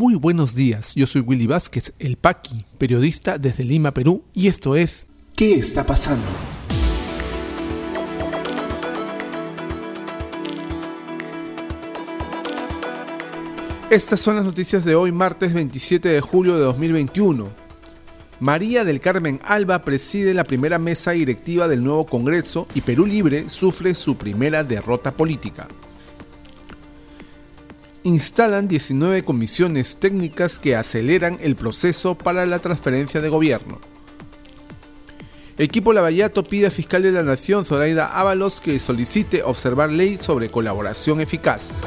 Muy buenos días, yo soy Willy Vázquez, el Paqui, periodista desde Lima, Perú, y esto es ¿Qué está pasando? Estas son las noticias de hoy, martes 27 de julio de 2021. María del Carmen Alba preside la primera mesa directiva del nuevo Congreso y Perú Libre sufre su primera derrota política. Instalan 19 comisiones técnicas que aceleran el proceso para la transferencia de gobierno. Equipo Lavallato pide a fiscal de la Nación, Zoraida Ábalos, que solicite observar ley sobre colaboración eficaz.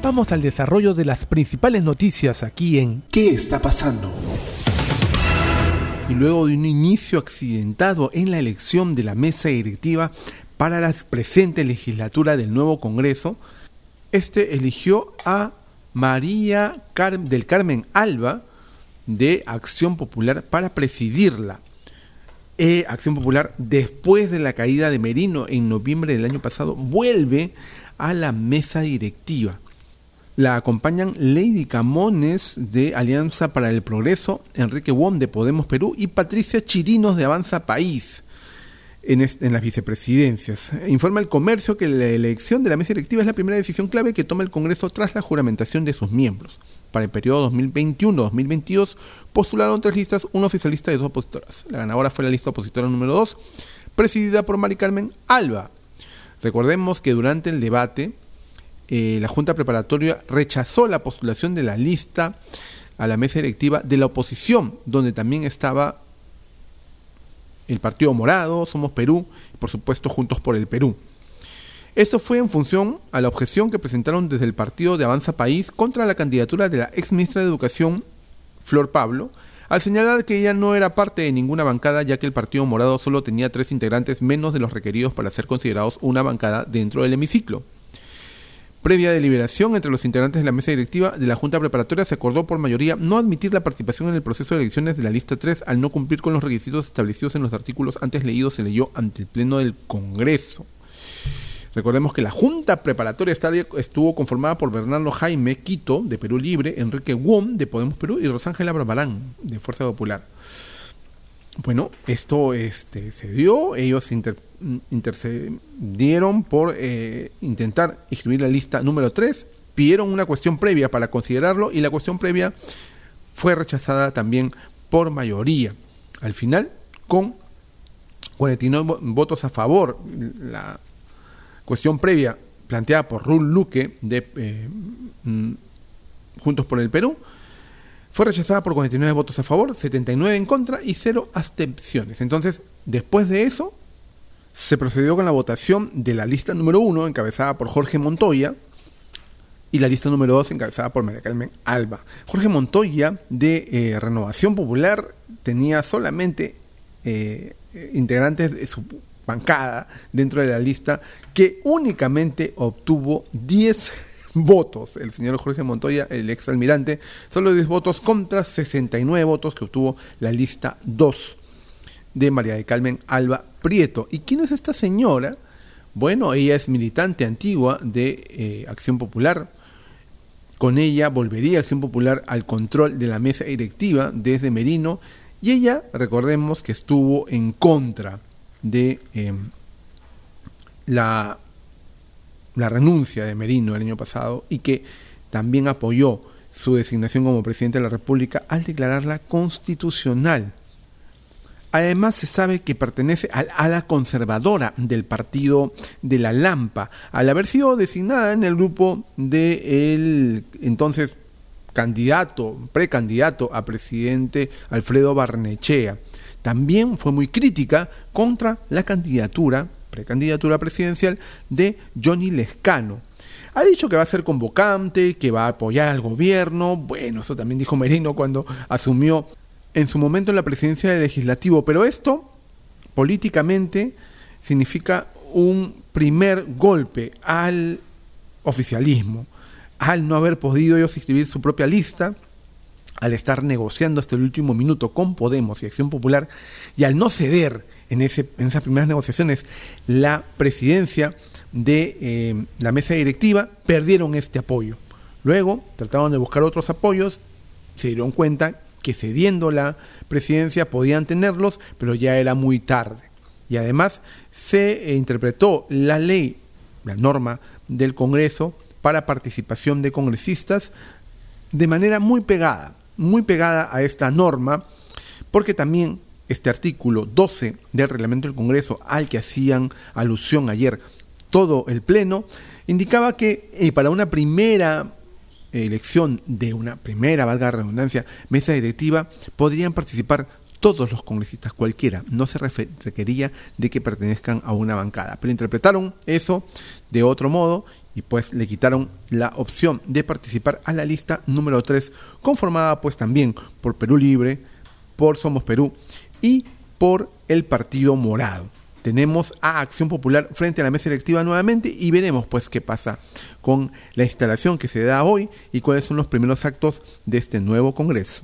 Vamos al desarrollo de las principales noticias aquí en ¿Qué está pasando? Y luego de un inicio accidentado en la elección de la mesa directiva para la presente legislatura del nuevo Congreso, este eligió a María del Carmen Alba de Acción Popular para presidirla. Eh, Acción Popular, después de la caída de Merino en noviembre del año pasado, vuelve a la mesa directiva. La acompañan Lady Camones de Alianza para el Progreso, Enrique Wong de Podemos Perú y Patricia Chirinos de Avanza País en, las vicepresidencias. Informa el comercio que la elección de la mesa directiva es la primera decisión clave que toma el Congreso tras la juramentación de sus miembros. Para el periodo 2021-2022 postularon tres listas, una oficialista y dos opositoras. La ganadora fue la lista opositora número 2, presidida por Mari Carmen Alba. Recordemos que durante el debate eh, la Junta Preparatoria rechazó la postulación de la lista a la mesa directiva de la oposición, donde también estaba el Partido Morado, Somos Perú y por supuesto Juntos por el Perú. Esto fue en función a la objeción que presentaron desde el Partido de Avanza País contra la candidatura de la ex ministra de Educación, Flor Pablo, al señalar que ella no era parte de ninguna bancada ya que el Partido Morado solo tenía tres integrantes menos de los requeridos para ser considerados una bancada dentro del hemiciclo. Previa deliberación entre los integrantes de la mesa directiva de la Junta Preparatoria se acordó por mayoría no admitir la participación en el proceso de elecciones de la lista 3 al no cumplir con los requisitos establecidos en los artículos antes leídos se leyó ante el Pleno del Congreso. Recordemos que la Junta Preparatoria estuvo conformada por Bernardo Jaime Quito, de Perú Libre, Enrique Wom, de Podemos Perú, y Rosángela Barbarán, de Fuerza Popular. Bueno, esto este, se dio, ellos intercedieron por eh, intentar escribir la lista número 3, pidieron una cuestión previa para considerarlo y la cuestión previa fue rechazada también por mayoría. Al final, con 49 votos a favor, la cuestión previa planteada por Rul Luque de eh, mm, Juntos por el Perú, fue rechazada por 49 votos a favor, 79 en contra y 0 abstenciones. Entonces, después de eso, se procedió con la votación de la lista número 1, encabezada por Jorge Montoya, y la lista número 2, encabezada por María Carmen Alba. Jorge Montoya, de eh, Renovación Popular, tenía solamente eh, integrantes de su bancada dentro de la lista, que únicamente obtuvo 10 votos. El señor Jorge Montoya, el ex almirante, solo 10 votos contra 69 votos que obtuvo la lista 2 de María de Carmen Alba Prieto. ¿Y quién es esta señora? Bueno, ella es militante antigua de eh, Acción Popular. Con ella volvería Acción Popular al control de la mesa directiva desde Merino. Y ella, recordemos que estuvo en contra de eh, la la renuncia de Merino el año pasado y que también apoyó su designación como presidente de la República al declararla constitucional. Además se sabe que pertenece al ala conservadora del partido de la Lampa, al haber sido designada en el grupo del entonces candidato, precandidato a presidente Alfredo Barnechea. También fue muy crítica contra la candidatura precandidatura presidencial de Johnny Lescano. Ha dicho que va a ser convocante, que va a apoyar al gobierno. Bueno, eso también dijo Merino cuando asumió en su momento la presidencia del legislativo. Pero esto, políticamente, significa un primer golpe al oficialismo, al no haber podido ellos escribir su propia lista, al estar negociando hasta el último minuto con Podemos y Acción Popular, y al no ceder en, ese, en esas primeras negociaciones la presidencia, de eh, la mesa directiva perdieron este apoyo. Luego trataron de buscar otros apoyos, se dieron cuenta que cediendo la presidencia podían tenerlos, pero ya era muy tarde. Y además se interpretó la ley, la norma del Congreso para participación de congresistas de manera muy pegada, muy pegada a esta norma, porque también este artículo 12 del reglamento del Congreso al que hacían alusión ayer todo el Pleno, indicaba que eh, para una primera elección de una primera, valga la redundancia, mesa directiva, podrían participar todos los congresistas, cualquiera, no se requería de que pertenezcan a una bancada, pero interpretaron eso de otro modo y pues le quitaron la opción de participar a la lista número 3, conformada pues también por Perú Libre, por Somos Perú y por el Partido Morado. Tenemos a Acción Popular frente a la mesa electiva nuevamente y veremos pues qué pasa con la instalación que se da hoy y cuáles son los primeros actos de este nuevo Congreso.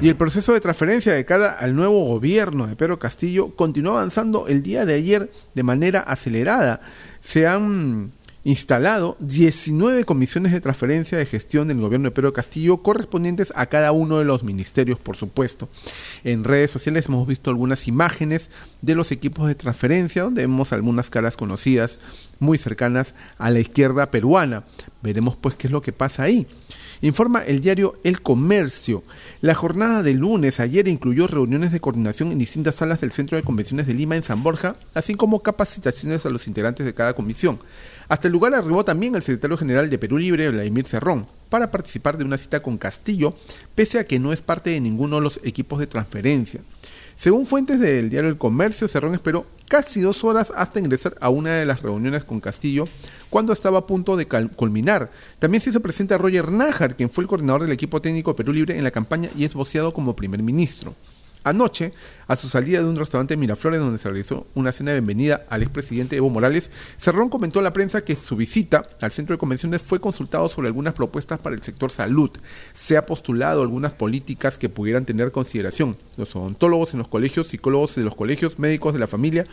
Y el proceso de transferencia de cara al nuevo gobierno de Pedro Castillo continuó avanzando el día de ayer de manera acelerada. Se han instalado 19 comisiones de transferencia de gestión del gobierno de Pedro Castillo correspondientes a cada uno de los ministerios, por supuesto. En redes sociales hemos visto algunas imágenes de los equipos de transferencia donde vemos algunas caras conocidas muy cercanas a la izquierda peruana. Veremos pues qué es lo que pasa ahí. Informa el diario El Comercio. La jornada de lunes ayer incluyó reuniones de coordinación en distintas salas del Centro de Convenciones de Lima en San Borja, así como capacitaciones a los integrantes de cada comisión. Hasta el lugar arribó también el secretario general de Perú Libre, Vladimir Cerrón, para participar de una cita con Castillo, pese a que no es parte de ninguno de los equipos de transferencia. Según fuentes del diario El Comercio, Cerrón esperó casi dos horas hasta ingresar a una de las reuniones con Castillo cuando estaba a punto de culminar. También se hizo presente a Roger Nájar, quien fue el coordinador del equipo técnico Perú Libre en la campaña y es voceado como primer ministro. Anoche, a su salida de un restaurante en Miraflores donde se realizó una cena de bienvenida al expresidente Evo Morales, Cerrón comentó a la prensa que su visita al centro de convenciones fue consultado sobre algunas propuestas para el sector salud. Se ha postulado algunas políticas que pudieran tener consideración. Los odontólogos en los colegios, psicólogos de los colegios, médicos de la familia,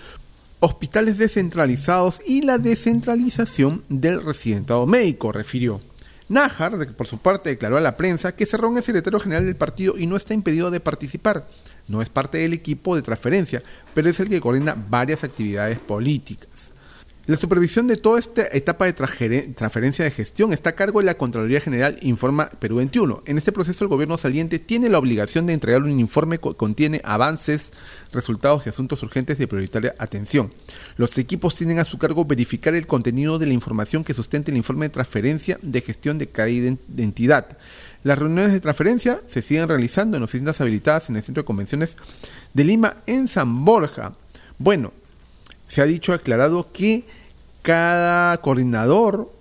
hospitales descentralizados y la descentralización del residentado médico, refirió. Nájar, por su parte, declaró a la prensa que Cerrón es secretario general del partido y no está impedido de participar. No es parte del equipo de transferencia, pero es el que coordina varias actividades políticas. La supervisión de toda esta etapa de transferencia de gestión está a cargo de la Contraloría General, informa Perú 21. En este proceso el gobierno saliente tiene la obligación de entregar un informe que contiene avances, resultados y asuntos urgentes de prioritaria atención. Los equipos tienen a su cargo verificar el contenido de la información que sustente el informe de transferencia de gestión de cada entidad. Las reuniones de transferencia se siguen realizando en oficinas habilitadas en el Centro de Convenciones de Lima en San Borja. Bueno, se ha dicho, aclarado que cada coordinador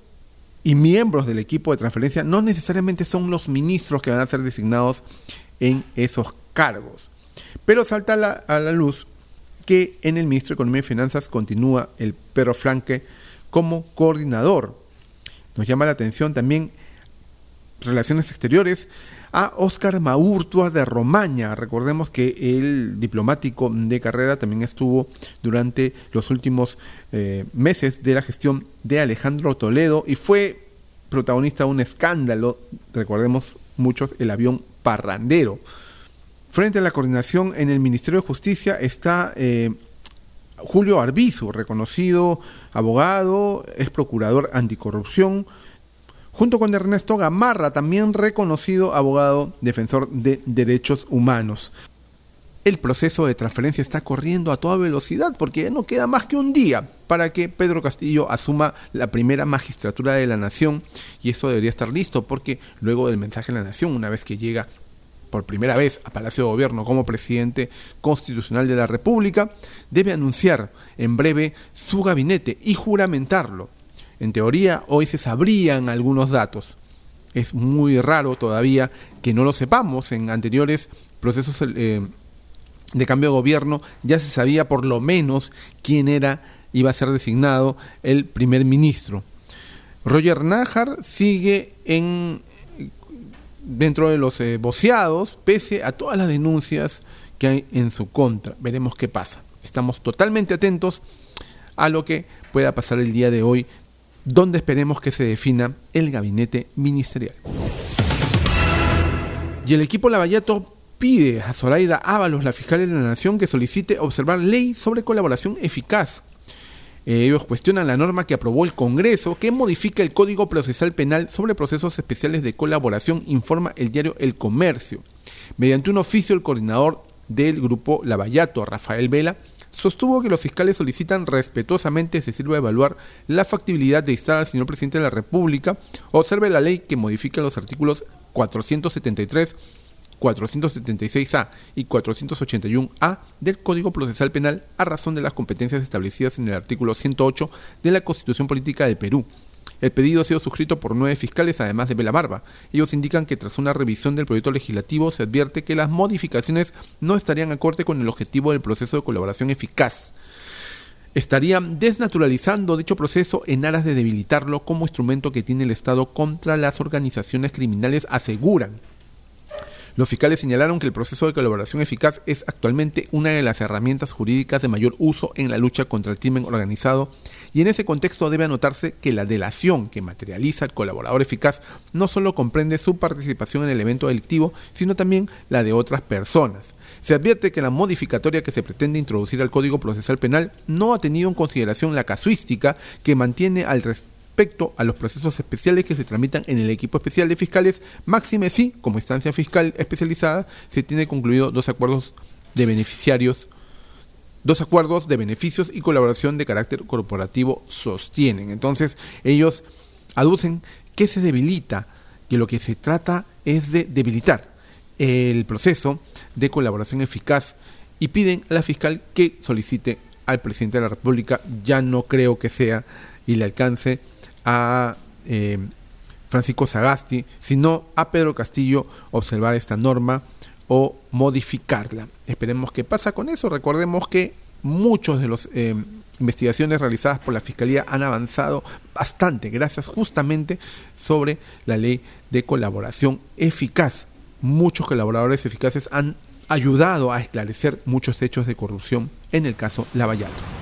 y miembros del equipo de transferencia no necesariamente son los ministros que van a ser designados en esos cargos. Pero salta a la luz que en el Ministro de Economía y Finanzas continúa el Pedro Franque como coordinador. Nos llama la atención también Relaciones Exteriores a Óscar Maurtua de Romaña. Recordemos que el diplomático de carrera también estuvo durante los últimos eh, meses de la gestión de Alejandro Toledo y fue protagonista de un escándalo, recordemos muchos, el avión parrandero. Frente a la coordinación en el Ministerio de Justicia está eh, Julio Arbizu, reconocido abogado, es procurador anticorrupción, junto con Ernesto Gamarra, también reconocido abogado defensor de derechos humanos. El proceso de transferencia está corriendo a toda velocidad porque no queda más que un día para que Pedro Castillo asuma la primera magistratura de la nación y eso debería estar listo porque luego del mensaje de la nación, una vez que llega por primera vez a Palacio de Gobierno como presidente constitucional de la República, debe anunciar en breve su gabinete y juramentarlo. En teoría, hoy se sabrían algunos datos. Es muy raro todavía que no lo sepamos. En anteriores procesos eh, de cambio de gobierno ya se sabía por lo menos quién era, iba a ser designado el primer ministro. Roger Najar sigue en, dentro de los eh, boceados, pese a todas las denuncias que hay en su contra. Veremos qué pasa. Estamos totalmente atentos a lo que pueda pasar el día de hoy, donde esperemos que se defina el gabinete ministerial. Y el equipo Lavallato pide a Zoraida Ábalos, la fiscal de la Nación, que solicite observar ley sobre colaboración eficaz. Ellos cuestionan la norma que aprobó el Congreso que modifica el Código Procesal Penal sobre procesos especiales de colaboración, informa el diario El Comercio. Mediante un oficio, el coordinador del grupo Lavallato, Rafael Vela, sostuvo que los fiscales solicitan respetuosamente se sirva a evaluar la factibilidad de instar al señor presidente de la República observe la ley que modifica los artículos 473, 476A y 481A del Código Procesal Penal a razón de las competencias establecidas en el artículo 108 de la Constitución Política del Perú. El pedido ha sido suscrito por nueve fiscales, además de Barba. Ellos indican que tras una revisión del proyecto legislativo se advierte que las modificaciones no estarían acorde con el objetivo del proceso de colaboración eficaz estarían desnaturalizando dicho proceso en aras de debilitarlo como instrumento que tiene el Estado contra las organizaciones criminales, aseguran. Los fiscales señalaron que el proceso de colaboración eficaz es actualmente una de las herramientas jurídicas de mayor uso en la lucha contra el crimen organizado y en ese contexto debe anotarse que la delación que materializa el colaborador eficaz no solo comprende su participación en el evento delictivo, sino también la de otras personas. Se advierte que la modificatoria que se pretende introducir al Código Procesal Penal no ha tenido en consideración la casuística que mantiene al respecto a los procesos especiales que se tramitan en el equipo especial de fiscales, máxime sí, como instancia fiscal especializada, se tiene concluido dos acuerdos de beneficiarios dos acuerdos de beneficios y colaboración de carácter corporativo sostienen. Entonces, ellos aducen que se debilita, que lo que se trata es de debilitar el proceso de colaboración eficaz y piden a la fiscal que solicite al presidente de la República, ya no creo que sea y le alcance a eh, Francisco Sagasti, sino a Pedro Castillo observar esta norma o modificarla. Esperemos qué pasa con eso. Recordemos que muchos de las eh, investigaciones realizadas por la Fiscalía han avanzado bastante gracias justamente sobre la ley de colaboración eficaz. Muchos colaboradores eficaces han ayudado a esclarecer muchos hechos de corrupción en el caso Lavallato.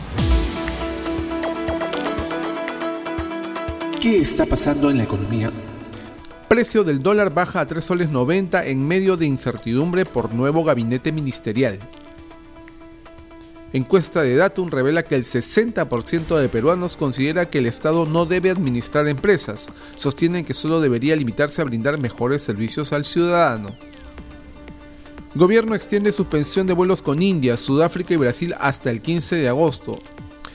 ¿Qué está pasando en la economía? Precio del dólar baja a 3 soles 90 en medio de incertidumbre por nuevo gabinete ministerial. Encuesta de Datum revela que el 60% de peruanos considera que el Estado no debe administrar empresas. Sostienen que solo debería limitarse a brindar mejores servicios al ciudadano. Gobierno extiende suspensión de vuelos con India, Sudáfrica y Brasil hasta el 15 de agosto.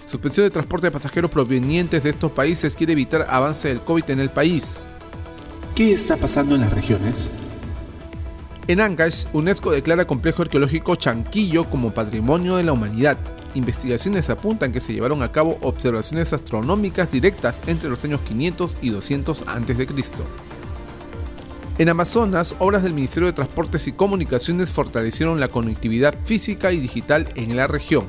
Suspensión de transporte de pasajeros provenientes de estos países quiere evitar avance del COVID en el país. ¿Qué está pasando en las regiones? En Ancash, UNESCO declara complejo arqueológico Chanquillo como patrimonio de la humanidad. Investigaciones apuntan que se llevaron a cabo observaciones astronómicas directas entre los años 500 y 200 a.C. En Amazonas, obras del Ministerio de Transportes y Comunicaciones fortalecieron la conectividad física y digital en la región.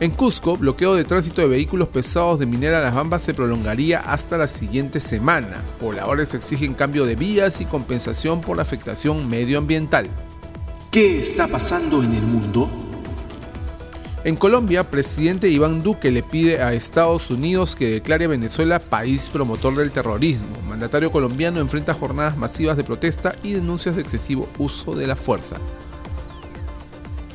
En Cusco, bloqueo de tránsito de vehículos pesados de Minera Las Bambas se prolongaría hasta la siguiente semana. Pobladores exigen cambio de vías y compensación por la afectación medioambiental. ¿Qué está pasando en el mundo? En Colombia, presidente Iván Duque le pide a Estados Unidos que declare a Venezuela país promotor del terrorismo. mandatario colombiano enfrenta jornadas masivas de protesta y denuncias de excesivo uso de la fuerza.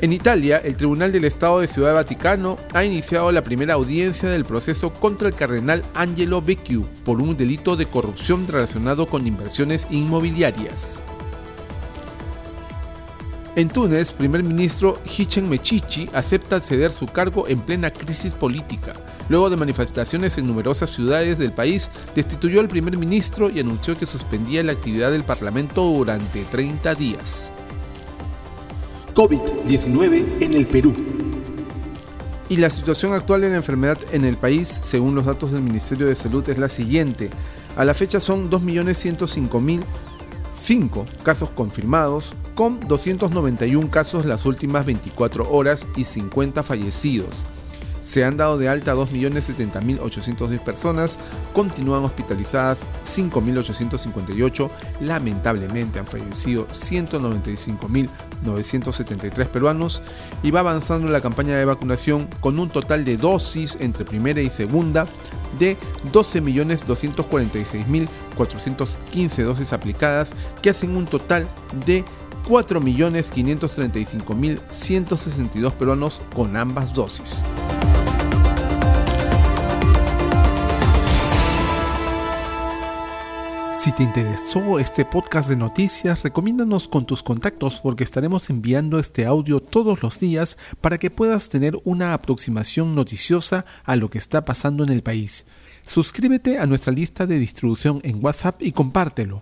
En Italia, el Tribunal del Estado de Ciudad Vaticano ha iniciado la primera audiencia del proceso contra el cardenal Angelo Becciu por un delito de corrupción relacionado con inversiones inmobiliarias. En Túnez, primer ministro Hichem Mechichi acepta ceder su cargo en plena crisis política. Luego de manifestaciones en numerosas ciudades del país, destituyó al primer ministro y anunció que suspendía la actividad del Parlamento durante 30 días. COVID-19 en el Perú. Y la situación actual de la enfermedad en el país, según los datos del Ministerio de Salud, es la siguiente. A la fecha son 2.105.005 casos confirmados, con 291 casos las últimas 24 horas y 50 fallecidos. Se han dado de alta 2.070.810 personas, continúan hospitalizadas 5.858, lamentablemente han fallecido 195.973 peruanos y va avanzando la campaña de vacunación con un total de dosis entre primera y segunda de 12.246.415 dosis aplicadas que hacen un total de 4.535.162 peruanos con ambas dosis. Si te interesó este podcast de noticias, recomiéndanos con tus contactos porque estaremos enviando este audio todos los días para que puedas tener una aproximación noticiosa a lo que está pasando en el país. Suscríbete a nuestra lista de distribución en WhatsApp y compártelo.